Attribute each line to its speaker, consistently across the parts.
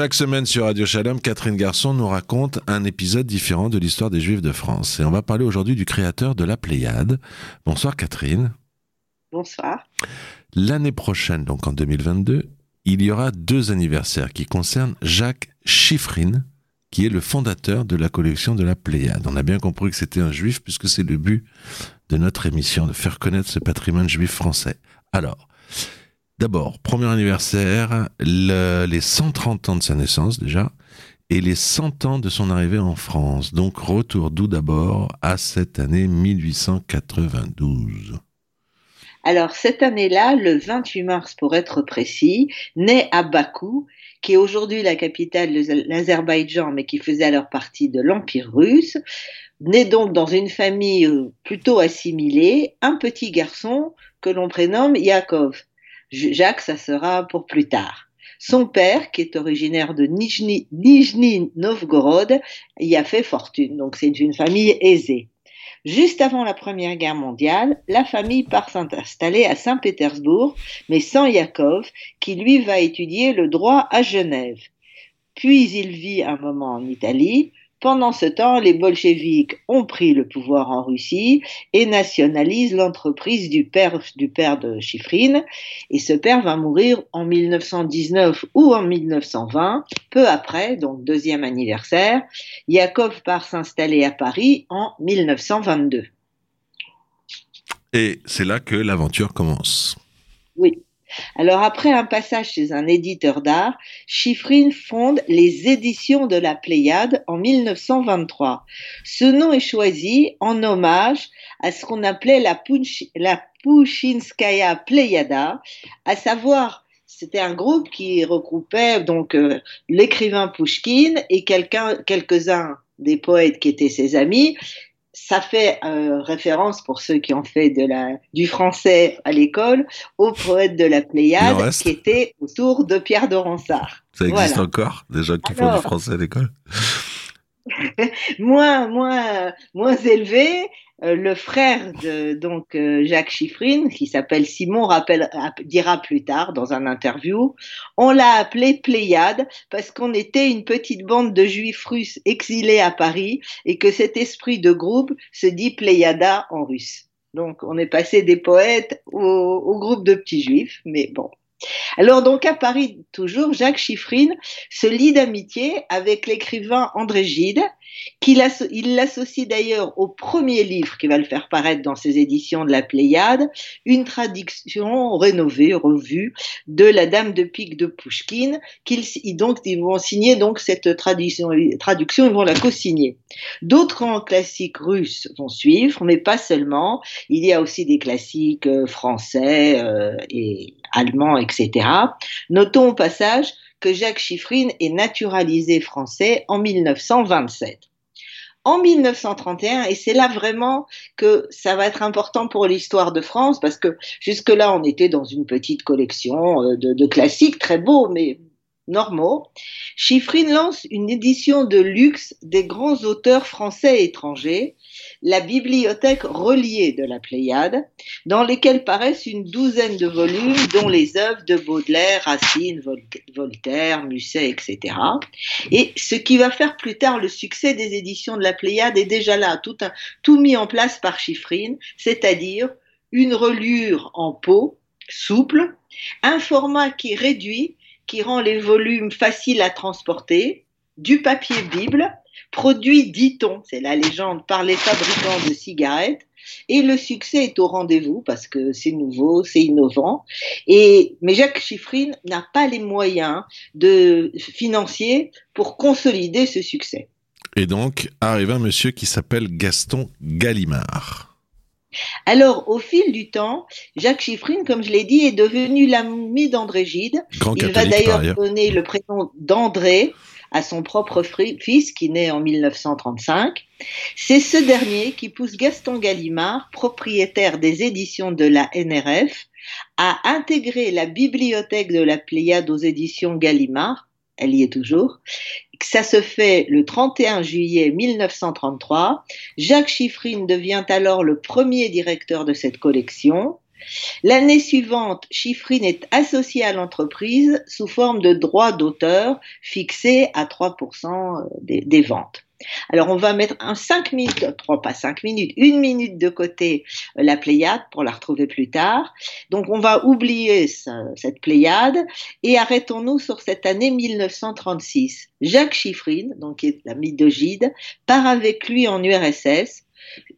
Speaker 1: Chaque semaine sur Radio Shalom, Catherine Garçon nous raconte un épisode différent de l'histoire des Juifs de France. Et on va parler aujourd'hui du créateur de la Pléiade. Bonsoir Catherine.
Speaker 2: Bonsoir.
Speaker 1: L'année prochaine, donc en 2022, il y aura deux anniversaires qui concernent Jacques Chiffrine, qui est le fondateur de la collection de la Pléiade. On a bien compris que c'était un juif puisque c'est le but de notre émission, de faire connaître ce patrimoine juif français. Alors, D'abord, premier anniversaire, les 130 ans de sa naissance déjà, et les 100 ans de son arrivée en France. Donc retour d'où d'abord à cette année 1892.
Speaker 2: Alors cette année-là, le 28 mars pour être précis, naît à Bakou, qui est aujourd'hui la capitale de l'Azerbaïdjan, mais qui faisait alors partie de l'Empire russe. Né donc dans une famille euh, plutôt assimilée, un petit garçon que l'on prénomme Yakov. Jacques, ça sera pour plus tard. Son père, qui est originaire de Nijni, Novgorod, y a fait fortune, donc c'est une famille aisée. Juste avant la Première Guerre mondiale, la famille part s'installer à Saint-Pétersbourg, mais sans Yakov, qui lui va étudier le droit à Genève. Puis il vit un moment en Italie, pendant ce temps, les bolcheviks ont pris le pouvoir en Russie et nationalisent l'entreprise du père, du père de Chifrine. Et ce père va mourir en 1919 ou en 1920, peu après, donc deuxième anniversaire. Yakov part s'installer à Paris en 1922.
Speaker 1: Et c'est là que l'aventure commence.
Speaker 2: Oui. Alors après un passage chez un éditeur d'art, Chiffrine fonde les éditions de la Pléiade en 1923. Ce nom est choisi en hommage à ce qu'on appelait la, la Pushinskaya Pléiada, à savoir c'était un groupe qui regroupait donc euh, l'écrivain Pushkin et quelques-uns des poètes qui étaient ses amis ça fait euh, référence pour ceux qui ont fait de la, du français à l'école au poète de la Pléiade qui était autour de Pierre de Ronsard.
Speaker 1: Ça existe encore des gens qui font du français à l'école?
Speaker 2: Moins, moins, moins élevé, euh, le frère de donc euh, Jacques Chiffrine, qui s'appelle Simon, rappelle, dira plus tard dans un interview, on l'a appelé Pléiade parce qu'on était une petite bande de juifs russes exilés à Paris et que cet esprit de groupe se dit Pléiada en russe. Donc on est passé des poètes au, au groupe de petits juifs, mais bon. Alors donc à Paris toujours, Jacques Chiffrine se lie d'amitié avec l'écrivain André Gide, qu'il il l'associe d'ailleurs au premier livre qui va le faire paraître dans ses éditions de la Pléiade, une traduction rénovée, revue de La Dame de Pique de Pushkin, qu'ils donc ils vont signer donc cette traduction, traduction ils vont la co-signer. D'autres classiques russes vont suivre, mais pas seulement. Il y a aussi des classiques euh, français euh, et allemands, etc. Notons au passage que Jacques Chiffrine est naturalisé français en 1927. En 1931, et c'est là vraiment que ça va être important pour l'histoire de France, parce que jusque-là, on était dans une petite collection euh, de, de classiques très beaux, mais normaux, Chiffrine lance une édition de luxe des grands auteurs français et étrangers, la bibliothèque reliée de la Pléiade, dans lesquelles paraissent une douzaine de volumes, dont les œuvres de Baudelaire, Racine, Voltaire, Musset, etc. Et ce qui va faire plus tard le succès des éditions de la Pléiade est déjà là, tout, tout mis en place par Chiffrine, c'est-à-dire une reliure en peau, souple, un format qui réduit qui rend les volumes faciles à transporter, du papier Bible, produit, dit-on, c'est la légende, par les fabricants de cigarettes, et le succès est au rendez-vous parce que c'est nouveau, c'est innovant. Et, mais Jacques Chiffrine n'a pas les moyens de, financiers pour consolider ce succès.
Speaker 1: Et donc arrive un monsieur qui s'appelle Gaston Gallimard.
Speaker 2: Alors, au fil du temps, Jacques Chiffrine, comme je l'ai dit, est devenu l'ami d'André Gide.
Speaker 1: Il
Speaker 2: va d'ailleurs donner le prénom d'André à son propre fils qui naît en 1935. C'est ce dernier qui pousse Gaston Gallimard, propriétaire des éditions de la NRF, à intégrer la bibliothèque de la Pléiade aux éditions Gallimard, elle y est toujours, ça se fait le 31 juillet 1933. Jacques Chiffrine devient alors le premier directeur de cette collection. L'année suivante, Chiffrine est associé à l'entreprise sous forme de droits d'auteur fixés à 3% des, des ventes. Alors on va mettre un 5 minutes, pas 5 minutes, une minute de côté euh, la Pléiade pour la retrouver plus tard. Donc on va oublier cette Pléiade et arrêtons-nous sur cette année 1936. Jacques Chiffrine, donc qui est l'ami de Gide, part avec lui en URSS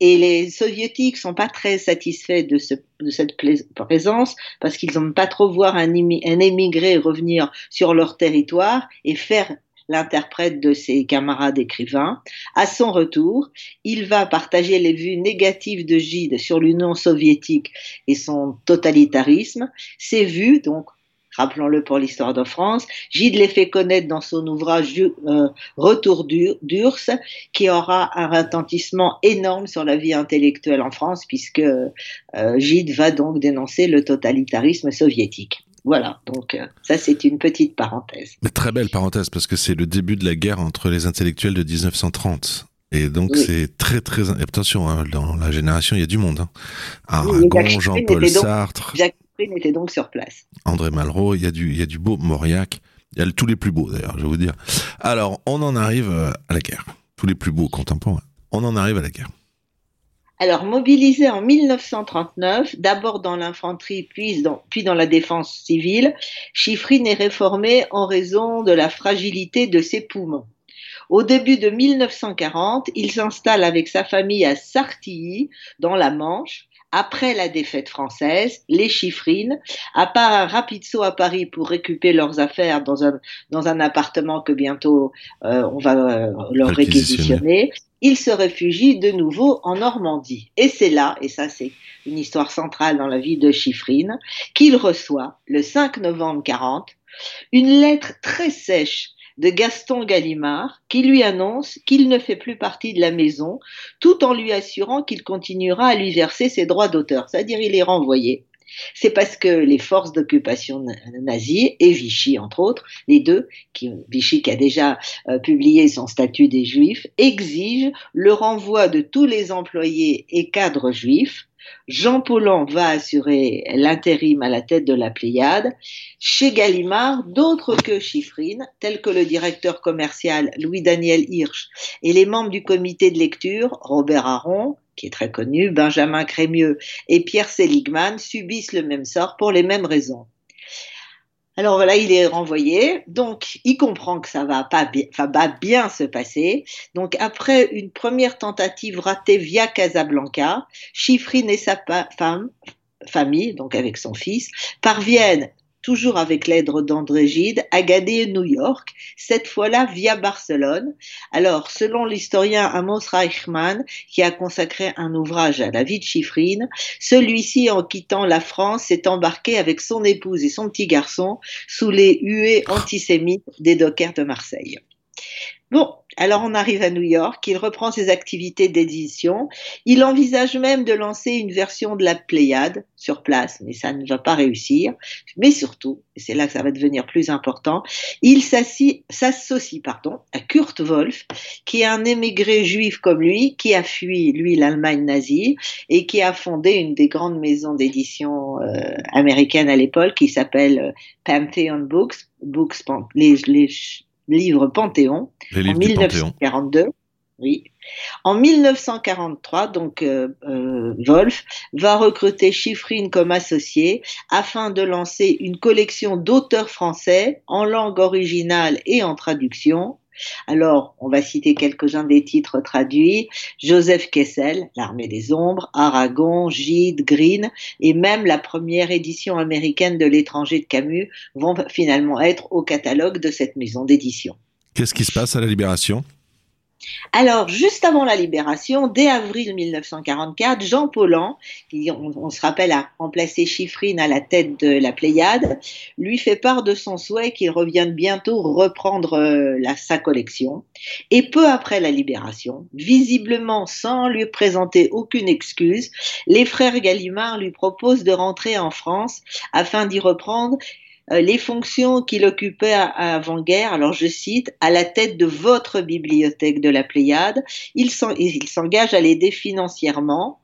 Speaker 2: et les soviétiques sont pas très satisfaits de, cette présence parce qu'ils n'aiment pas trop voir un, un émigré revenir sur leur territoire et faire l'interprète de ses camarades écrivains. À son retour, il va partager les vues négatives de Gide sur l'Union soviétique et son totalitarisme. Ces vues, donc, rappelons-le pour l'histoire de France, Gide les fait connaître dans son ouvrage euh, Retour d'Urs, qui aura un retentissement énorme sur la vie intellectuelle en France, puisque euh, Gide va donc dénoncer le totalitarisme soviétique. Voilà, donc euh, ça c'est une petite parenthèse.
Speaker 1: Mais très belle parenthèse parce que c'est le début de la guerre entre les intellectuels de 1930. Et donc c'est très très attention hein, dans la génération il y a du monde. Hein. Aragon, Jean-Paul Sartre.
Speaker 2: Jacques était donc sur place.
Speaker 1: André Malraux, il y a du il y a du beau Mauriac, il y a tous les plus beaux d'ailleurs, je vais vous dire. Alors on en arrive euh, à la guerre, tous les plus beaux contemporains. On en arrive à la guerre.
Speaker 2: Alors, mobilisé en 1939, d'abord dans l'infanterie, puis dans, puis dans la défense civile, Chiffrine est réformé en raison de la fragilité de ses poumons. Au début de 1940, il s'installe avec sa famille à Sartilly, dans la Manche, après la défaite française, les chiffrines, à part un rapide saut à Paris pour récupérer leurs affaires dans un, dans un appartement que bientôt euh, on va euh, leur réquisitionner, ils se réfugient de nouveau en Normandie. Et c'est là, et ça c'est une histoire centrale dans la vie de Chiffrine, qu'il reçoit le 5 novembre 40 une lettre très sèche de Gaston Gallimard qui lui annonce qu'il ne fait plus partie de la maison tout en lui assurant qu'il continuera à lui verser ses droits d'auteur, c'est-à-dire il est renvoyé. C'est parce que les forces d'occupation nazies et Vichy, entre autres, les deux, Vichy qui a déjà euh, publié son statut des juifs, exigent le renvoi de tous les employés et cadres juifs Jean Paulhan va assurer l'intérim à la tête de la Pléiade. Chez Gallimard, d'autres que Chiffrine, tels que le directeur commercial Louis-Daniel Hirsch et les membres du comité de lecture, Robert Aron, qui est très connu, Benjamin Crémieux et Pierre Seligman, subissent le même sort pour les mêmes raisons. Alors voilà, il est renvoyé. Donc, il comprend que ça va pas bien, se passer. Donc, après une première tentative ratée via Casablanca, Chiffrine et sa femme, famille, donc avec son fils, parviennent toujours avec l'aide d'André Gide, à Gadé New York, cette fois-là via Barcelone. Alors, selon l'historien Amos Reichmann, qui a consacré un ouvrage à la vie de Chiffrine, celui-ci, en quittant la France, s'est embarqué avec son épouse et son petit garçon sous les huées antisémites des dockers de Marseille. Bon, alors on arrive à New York, il reprend ses activités d'édition, il envisage même de lancer une version de la Pléiade sur place, mais ça ne va pas réussir. Mais surtout, et c'est là que ça va devenir plus important, il s'associe pardon, à Kurt Wolf, qui est un émigré juif comme lui, qui a fui, lui, l'Allemagne nazie, et qui a fondé une des grandes maisons d'édition euh, américaines à l'époque, qui s'appelle euh, Pantheon Books, Books les, les livre Panthéon en 1942. Oui. En 1943, donc euh, euh, Wolf va recruter Chiffrine comme associé afin de lancer une collection d'auteurs français en langue originale et en traduction alors, on va citer quelques-uns des titres traduits. Joseph Kessel, L'armée des ombres, Aragon, Gide, Green, et même la première édition américaine de L'étranger de Camus vont finalement être au catalogue de cette maison d'édition.
Speaker 1: Qu'est-ce qui se passe à la Libération?
Speaker 2: Alors, juste avant la libération, dès avril 1944, Jean Paulhan, qui on, se rappelle a remplacé Chiffrine à la tête de la Pléiade, lui fait part de son souhait qu'il revienne bientôt reprendre euh, sa collection. Et peu après la libération, visiblement sans lui présenter aucune excuse, les frères Gallimard lui proposent de rentrer en France afin d'y reprendre les fonctions qu'il occupait avant-guerre, alors je cite, à la tête de votre bibliothèque de la Pléiade, il s'engage à l'aider financièrement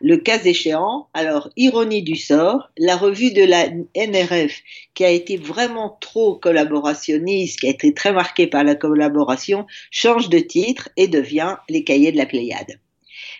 Speaker 2: Le cas échéant, alors, ironie du sort, la revue de la NRF, qui a été vraiment trop collaborationniste, qui a été très marquée par la collaboration, change de titre et devient Les Cahiers de la Pléiade.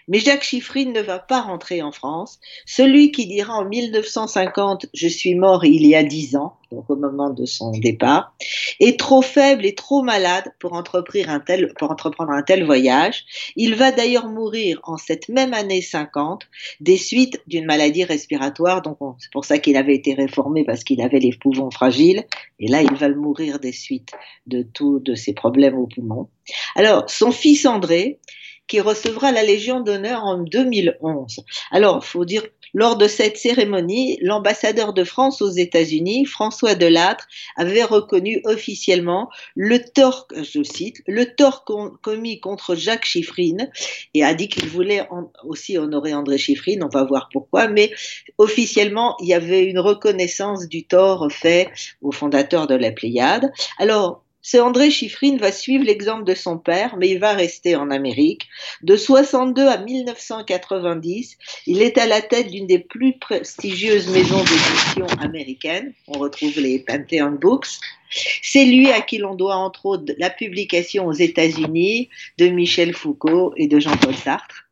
Speaker 2: Mais Jacques Chiffrine ne va pas rentrer en France. Celui qui dira en 1950 Je suis mort il y a dix ans, donc au moment de son départ, est trop faible et trop malade pour, entreprendre un tel, pour entreprendre un tel voyage. Il va d'ailleurs mourir en cette même année 50 des suites d'une maladie respiratoire. Donc c'est pour ça qu'il avait été réformé parce qu'il avait les poumons fragiles. Et là, il va mourir des suites de tous de ses problèmes aux poumons. Alors, son fils André, qui recevra la Légion d'honneur en 2011. Alors, faut dire, lors de cette cérémonie, l'ambassadeur de France aux États-Unis, François Delattre, avait reconnu officiellement le tort, je cite, le tort commis contre Jacques Chiffrine et a dit qu'il voulait aussi honorer André Chiffrine, on va voir pourquoi, mais officiellement, il y avait une reconnaissance du tort fait au fondateur de la Pléiade. Alors, c'est André Chiffrine va suivre l'exemple de son père, mais il va rester en Amérique. De 62 à 1990, il est à la tête d'une des plus prestigieuses maisons d'édition américaines. On retrouve les Pantheon Books. C'est lui à qui l'on doit entre autres la publication aux États-Unis de Michel Foucault et de Jean-Paul Sartre.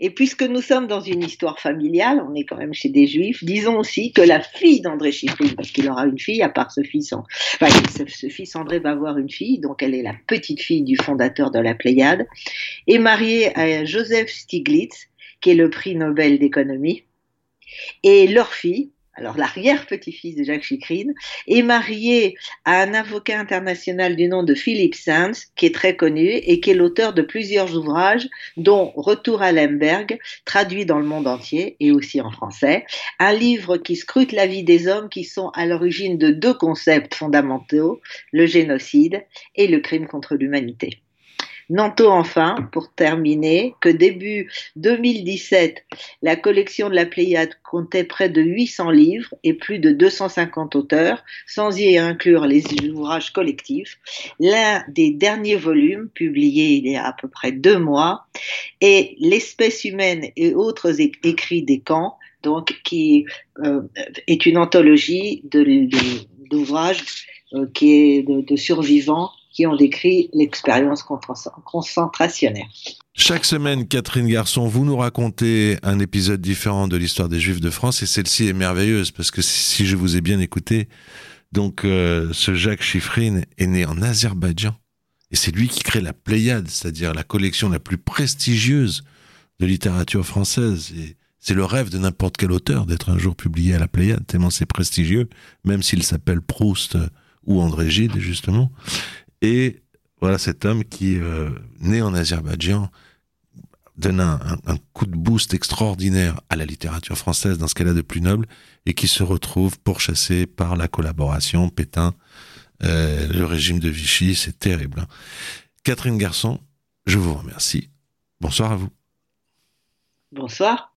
Speaker 2: Et puisque nous sommes dans une histoire familiale, on est quand même chez des juifs, disons aussi que la fille d'André Chiffrine, parce qu'il aura une fille, à part ce fils, enfin, ce, fils André va avoir une fille, donc elle est la petite fille du fondateur de la Pléiade, est mariée à Joseph Stiglitz, qui est le prix Nobel d'économie, et leur fille, alors l'arrière-petit-fils de Jacques Chicrine, est marié à un avocat international du nom de Philippe Sands, qui est très connu et qui est l'auteur de plusieurs ouvrages, dont Retour à Lemberg, traduit dans le monde entier et aussi en français, un livre qui scrute la vie des hommes qui sont à l'origine de deux concepts fondamentaux, le génocide et le crime contre l'humanité. Nantôt enfin, pour terminer, que début 2017, la collection de la Pléiade comptait près de 800 livres et plus de 250 auteurs, sans y inclure les ouvrages collectifs. L'un des derniers volumes, publié il y a à peu près deux mois, est L'espèce humaine et autres écrits des camps, donc qui euh, est une anthologie d'ouvrages euh, qui est de survivants qui ont décrit l'expérience concentrationnaire.
Speaker 1: Chaque semaine, Catherine Garçon, vous nous racontez un épisode différent de l'histoire des Juifs de France et celle-ci est merveilleuse parce que si je vous ai bien écouté, donc euh, ce Jacques Chiffrine est né en Azerbaïdjan et c'est lui qui crée la Pléiade, c'est-à-dire la collection la plus prestigieuse de littérature française. Et c'est le rêve de n'importe quel auteur d'être un jour publié à la Pléiade, tellement c'est prestigieux, même s'il s'appelle Proust ou André Gide, justement. Et voilà cet homme qui, euh, né en Azerbaïdjan, donne un, coup de boost extraordinaire à la littérature française dans ce qu'elle a de plus noble et qui se retrouve pourchassé par la collaboration, Pétain, euh, le régime de Vichy, c'est terrible. Hein. Catherine Garçon, je vous remercie. Bonsoir à vous.
Speaker 2: Bonsoir.